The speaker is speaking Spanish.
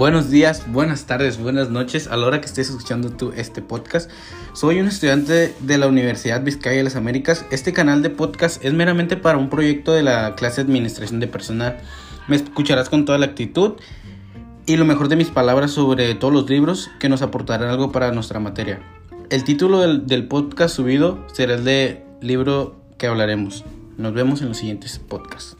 Buenos días, buenas tardes, buenas noches a la hora que estés escuchando tú este podcast. Soy un estudiante de la Universidad Vizcaya de las Américas. Este canal de podcast es meramente para un proyecto de la clase de Administración de Personal. Me escucharás con toda la actitud y lo mejor de mis palabras sobre todos los libros que nos aportarán algo para nuestra materia. El título del, del podcast subido será el de libro que hablaremos. Nos vemos en los siguientes podcasts.